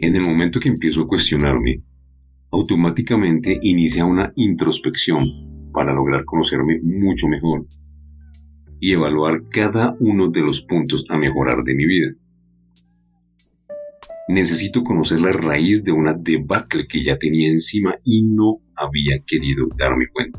En el momento que empiezo a cuestionarme, automáticamente inicia una introspección para lograr conocerme mucho mejor y evaluar cada uno de los puntos a mejorar de mi vida. Necesito conocer la raíz de una debacle que ya tenía encima y no había querido darme cuenta.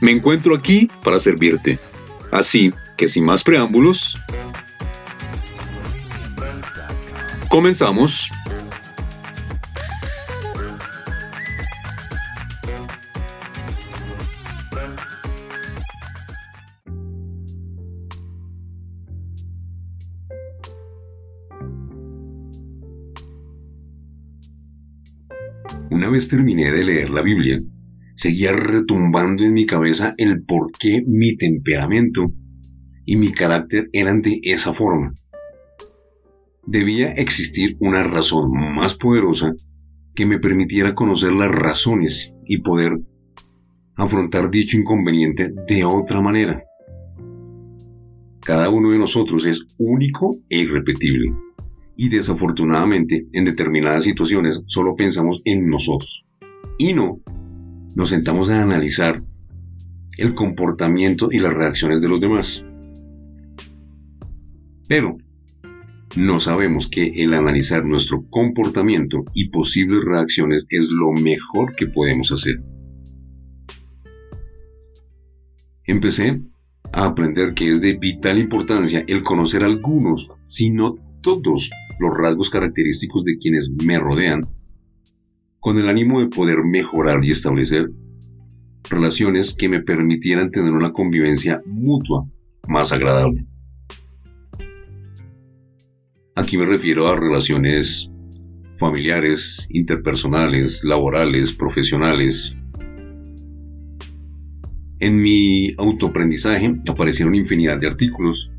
Me encuentro aquí para servirte. Así que sin más preámbulos, comenzamos. Una vez terminé de leer la Biblia, seguía retumbando en mi cabeza el por qué mi temperamento y mi carácter eran de esa forma. Debía existir una razón más poderosa que me permitiera conocer las razones y poder afrontar dicho inconveniente de otra manera. Cada uno de nosotros es único e irrepetible y desafortunadamente en determinadas situaciones solo pensamos en nosotros y no nos sentamos a analizar el comportamiento y las reacciones de los demás. Pero no sabemos que el analizar nuestro comportamiento y posibles reacciones es lo mejor que podemos hacer. Empecé a aprender que es de vital importancia el conocer algunos, si no todos, los rasgos característicos de quienes me rodean con el ánimo de poder mejorar y establecer relaciones que me permitieran tener una convivencia mutua más agradable. Aquí me refiero a relaciones familiares, interpersonales, laborales, profesionales. En mi autoaprendizaje aparecieron infinidad de artículos,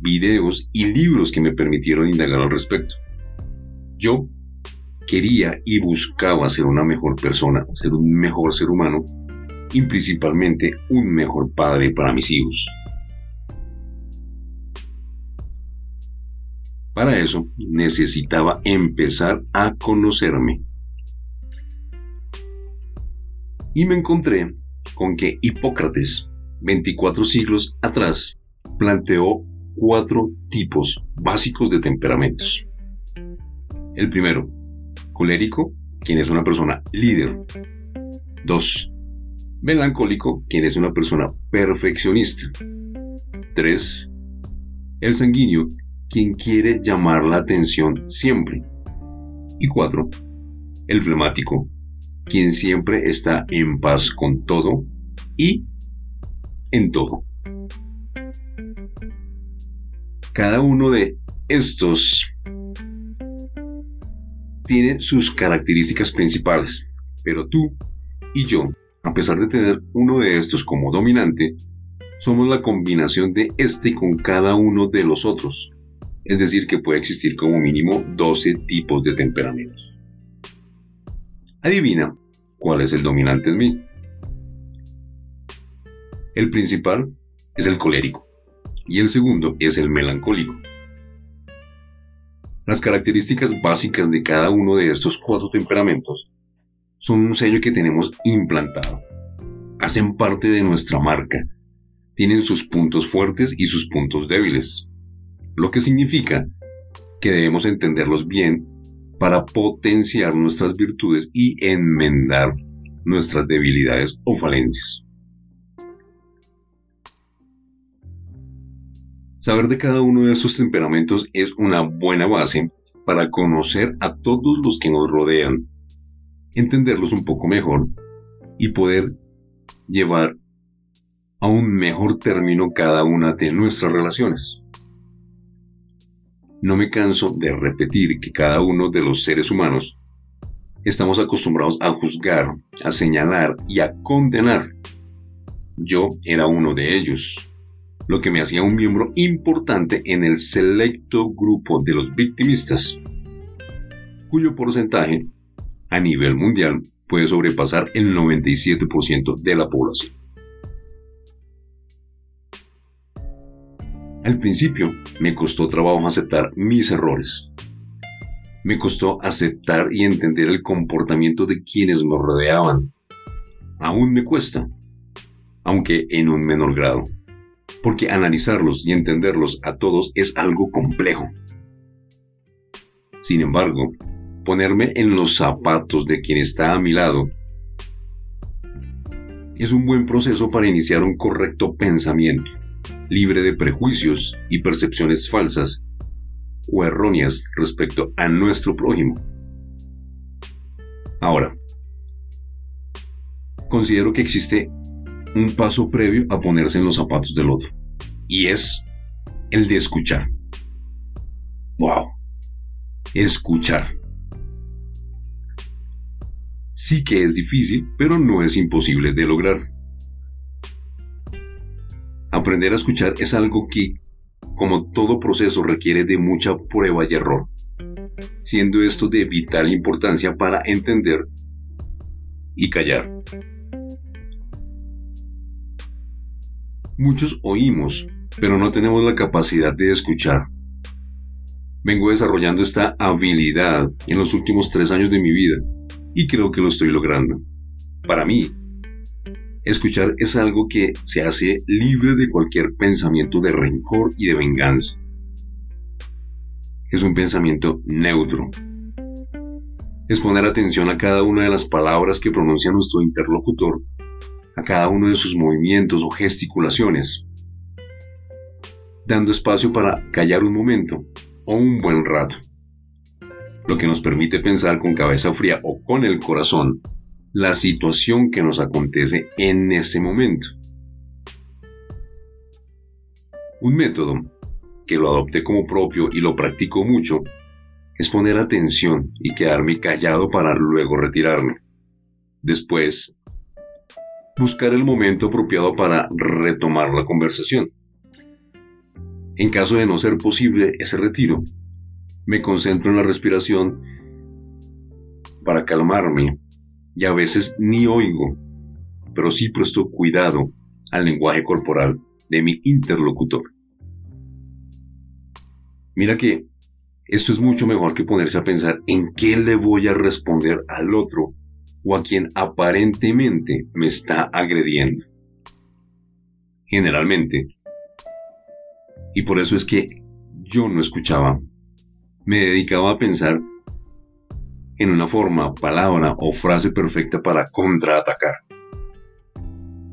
videos y libros que me permitieron indagar al respecto. Yo quería y buscaba ser una mejor persona, ser un mejor ser humano y principalmente un mejor padre para mis hijos. Para eso necesitaba empezar a conocerme. Y me encontré con que Hipócrates, 24 siglos atrás, planteó cuatro tipos básicos de temperamentos. El primero, colérico, quien es una persona líder. 2. Melancólico, quien es una persona perfeccionista. 3. El sanguíneo, quien quiere llamar la atención siempre. Y 4. El flemático, quien siempre está en paz con todo y en todo. Cada uno de estos tiene sus características principales, pero tú y yo, a pesar de tener uno de estos como dominante, somos la combinación de este con cada uno de los otros. Es decir, que puede existir como mínimo 12 tipos de temperamentos. Adivina cuál es el dominante en mí. El principal es el colérico y el segundo es el melancólico. Las características básicas de cada uno de estos cuatro temperamentos son un sello que tenemos implantado. Hacen parte de nuestra marca. Tienen sus puntos fuertes y sus puntos débiles. Lo que significa que debemos entenderlos bien para potenciar nuestras virtudes y enmendar nuestras debilidades o falencias. Saber de cada uno de esos temperamentos es una buena base para conocer a todos los que nos rodean, entenderlos un poco mejor y poder llevar a un mejor término cada una de nuestras relaciones. No me canso de repetir que cada uno de los seres humanos estamos acostumbrados a juzgar, a señalar y a condenar. Yo era uno de ellos, lo que me hacía un miembro importante en el selecto grupo de los victimistas, cuyo porcentaje a nivel mundial puede sobrepasar el 97% de la población. Al principio me costó trabajo aceptar mis errores. Me costó aceptar y entender el comportamiento de quienes me rodeaban. Aún me cuesta, aunque en un menor grado, porque analizarlos y entenderlos a todos es algo complejo. Sin embargo, ponerme en los zapatos de quien está a mi lado es un buen proceso para iniciar un correcto pensamiento libre de prejuicios y percepciones falsas o erróneas respecto a nuestro prójimo. Ahora, considero que existe un paso previo a ponerse en los zapatos del otro, y es el de escuchar. ¡Wow! Escuchar. Sí que es difícil, pero no es imposible de lograr. Aprender a escuchar es algo que, como todo proceso, requiere de mucha prueba y error, siendo esto de vital importancia para entender y callar. Muchos oímos, pero no tenemos la capacidad de escuchar. Vengo desarrollando esta habilidad en los últimos tres años de mi vida y creo que lo estoy logrando. Para mí, Escuchar es algo que se hace libre de cualquier pensamiento de rencor y de venganza. Es un pensamiento neutro. Es poner atención a cada una de las palabras que pronuncia nuestro interlocutor, a cada uno de sus movimientos o gesticulaciones, dando espacio para callar un momento o un buen rato, lo que nos permite pensar con cabeza fría o con el corazón la situación que nos acontece en ese momento. Un método que lo adopté como propio y lo practico mucho es poner atención y quedarme callado para luego retirarme. Después, buscar el momento apropiado para retomar la conversación. En caso de no ser posible ese retiro, me concentro en la respiración para calmarme y a veces ni oigo, pero sí presto cuidado al lenguaje corporal de mi interlocutor. Mira que esto es mucho mejor que ponerse a pensar en qué le voy a responder al otro o a quien aparentemente me está agrediendo. Generalmente, y por eso es que yo no escuchaba, me dedicaba a pensar en una forma, palabra o frase perfecta para contraatacar.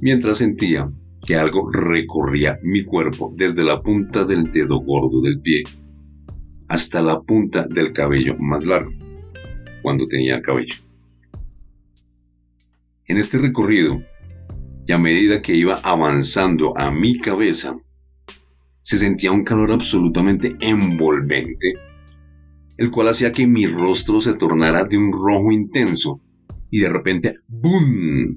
Mientras sentía que algo recorría mi cuerpo desde la punta del dedo gordo del pie hasta la punta del cabello más largo, cuando tenía cabello. En este recorrido, y a medida que iba avanzando a mi cabeza, se sentía un calor absolutamente envolvente el cual hacía que mi rostro se tornara de un rojo intenso y de repente ¡boom!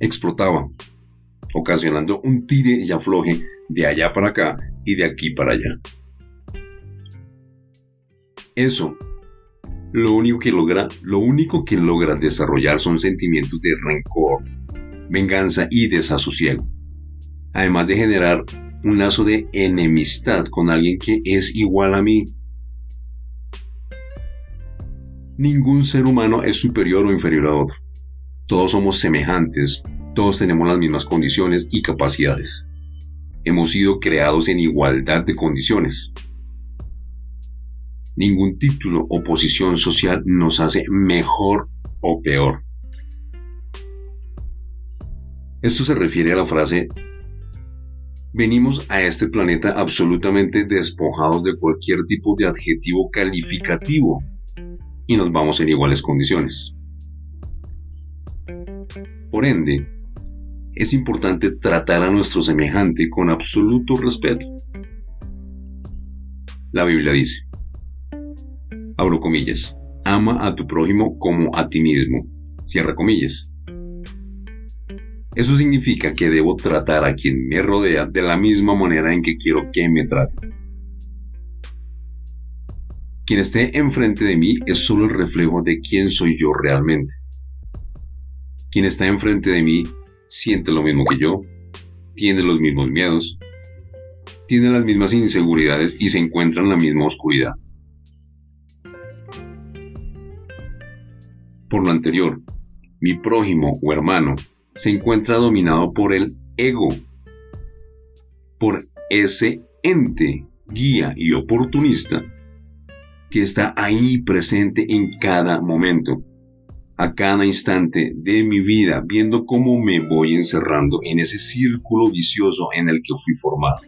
explotaba, ocasionando un tire y afloje de allá para acá y de aquí para allá. Eso, lo único que logra, lo único que logra desarrollar son sentimientos de rencor, venganza y desasosiego, además de generar un lazo de enemistad con alguien que es igual a mí Ningún ser humano es superior o inferior a otro. Todos somos semejantes, todos tenemos las mismas condiciones y capacidades. Hemos sido creados en igualdad de condiciones. Ningún título o posición social nos hace mejor o peor. Esto se refiere a la frase Venimos a este planeta absolutamente despojados de cualquier tipo de adjetivo calificativo y nos vamos en iguales condiciones. Por ende, es importante tratar a nuestro semejante con absoluto respeto. La Biblia dice, abro comillas, ama a tu prójimo como a ti mismo, cierra comillas. Eso significa que debo tratar a quien me rodea de la misma manera en que quiero que me trate. Quien esté enfrente de mí es solo el reflejo de quién soy yo realmente. Quien está enfrente de mí siente lo mismo que yo, tiene los mismos miedos, tiene las mismas inseguridades y se encuentra en la misma oscuridad. Por lo anterior, mi prójimo o hermano se encuentra dominado por el ego, por ese ente, guía y oportunista que está ahí presente en cada momento, a cada instante de mi vida, viendo cómo me voy encerrando en ese círculo vicioso en el que fui formado.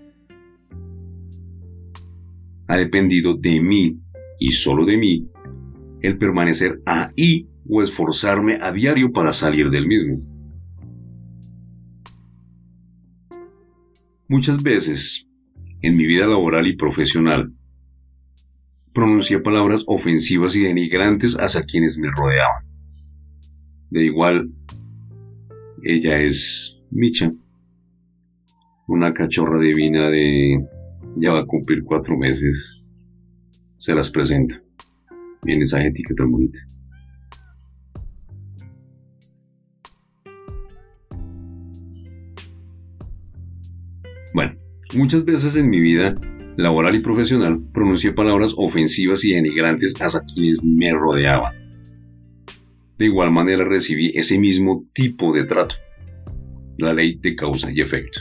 Ha dependido de mí y solo de mí el permanecer ahí o esforzarme a diario para salir del mismo. Muchas veces, en mi vida laboral y profesional, pronuncié palabras ofensivas y denigrantes hacia quienes me rodeaban. De igual, ella es Micha, una cachorra divina de... ya va a cumplir cuatro meses. Se las presento. Viene esa etiqueta tan bonita. Muchas veces en mi vida laboral y profesional pronuncié palabras ofensivas y denigrantes hacia quienes me rodeaban. De igual manera recibí ese mismo tipo de trato. La ley de causa y efecto.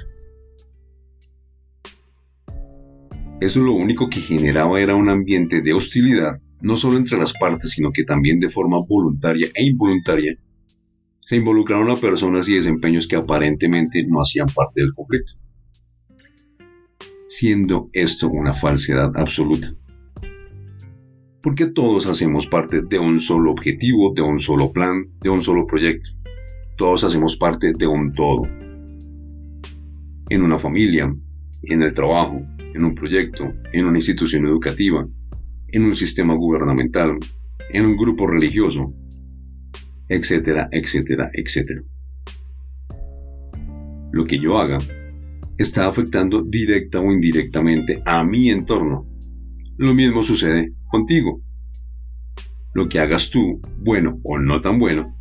Eso lo único que generaba era un ambiente de hostilidad, no solo entre las partes, sino que también de forma voluntaria e involuntaria se involucraron a personas y desempeños que aparentemente no hacían parte del conflicto siendo esto una falsedad absoluta. Porque todos hacemos parte de un solo objetivo, de un solo plan, de un solo proyecto. Todos hacemos parte de un todo. En una familia, en el trabajo, en un proyecto, en una institución educativa, en un sistema gubernamental, en un grupo religioso, etcétera, etcétera, etcétera. Lo que yo haga está afectando directa o indirectamente a mi entorno. Lo mismo sucede contigo. Lo que hagas tú, bueno o no tan bueno,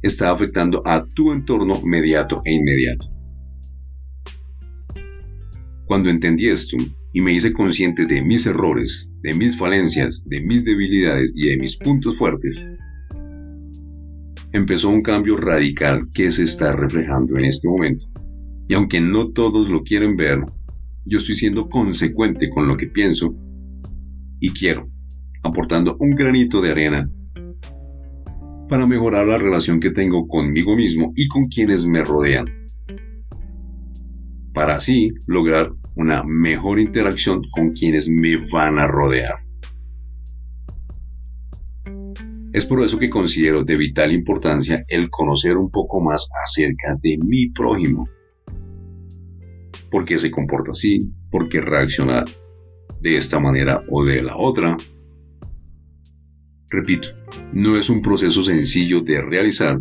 está afectando a tu entorno mediato e inmediato. Cuando entendí esto y me hice consciente de mis errores, de mis falencias, de mis debilidades y de mis puntos fuertes, empezó un cambio radical que se está reflejando en este momento. Y aunque no todos lo quieren ver, yo estoy siendo consecuente con lo que pienso y quiero, aportando un granito de arena para mejorar la relación que tengo conmigo mismo y con quienes me rodean. Para así lograr una mejor interacción con quienes me van a rodear. Es por eso que considero de vital importancia el conocer un poco más acerca de mi prójimo por qué se comporta así, por qué reacciona de esta manera o de la otra. Repito, no es un proceso sencillo de realizar,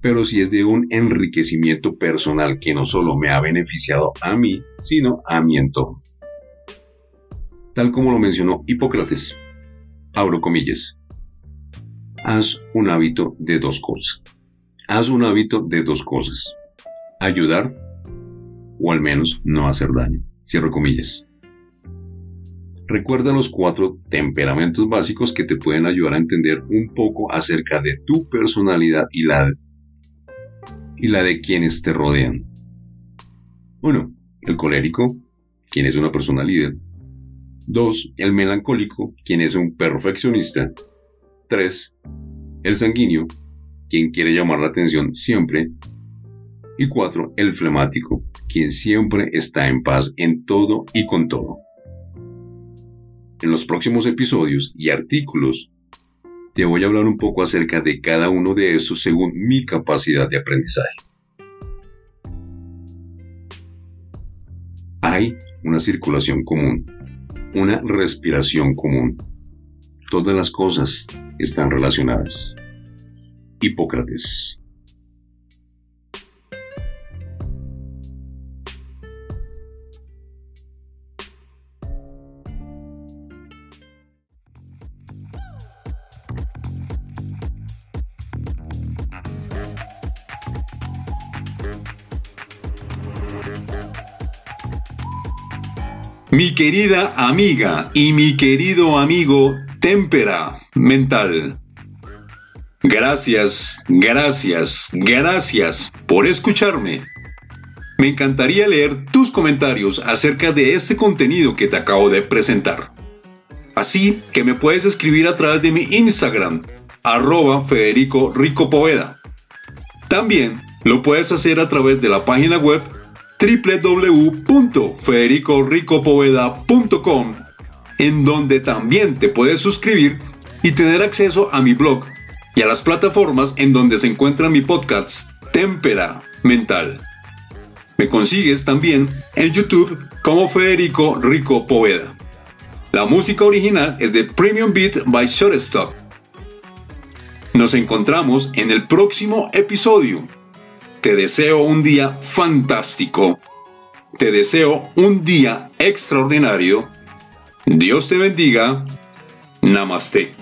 pero sí es de un enriquecimiento personal que no solo me ha beneficiado a mí, sino a mi entorno. Tal como lo mencionó Hipócrates, abro comillas, haz un hábito de dos cosas. Haz un hábito de dos cosas. Ayudar o al menos no hacer daño. Cierro comillas. Recuerda los cuatro temperamentos básicos que te pueden ayudar a entender un poco acerca de tu personalidad y la, y la de quienes te rodean. 1. El colérico, quien es una persona líder. 2. El melancólico, quien es un perfeccionista. 3. El sanguíneo, quien quiere llamar la atención siempre. Y 4. El flemático, quien siempre está en paz en todo y con todo. En los próximos episodios y artículos te voy a hablar un poco acerca de cada uno de esos según mi capacidad de aprendizaje. Hay una circulación común, una respiración común. Todas las cosas están relacionadas. Hipócrates. Mi querida amiga y mi querido amigo Témpera Mental. Gracias, gracias, gracias por escucharme. Me encantaría leer tus comentarios acerca de este contenido que te acabo de presentar. Así que me puedes escribir a través de mi Instagram, arroba Federico Rico Poveda. También lo puedes hacer a través de la página web www.federicoricopoveda.com, en donde también te puedes suscribir y tener acceso a mi blog y a las plataformas en donde se encuentra mi podcast Témpera Mental. Me consigues también en YouTube como Federico Rico Poveda. La música original es de Premium Beat by Shortstop. Nos encontramos en el próximo episodio. Te deseo un día fantástico. Te deseo un día extraordinario. Dios te bendiga. Namaste.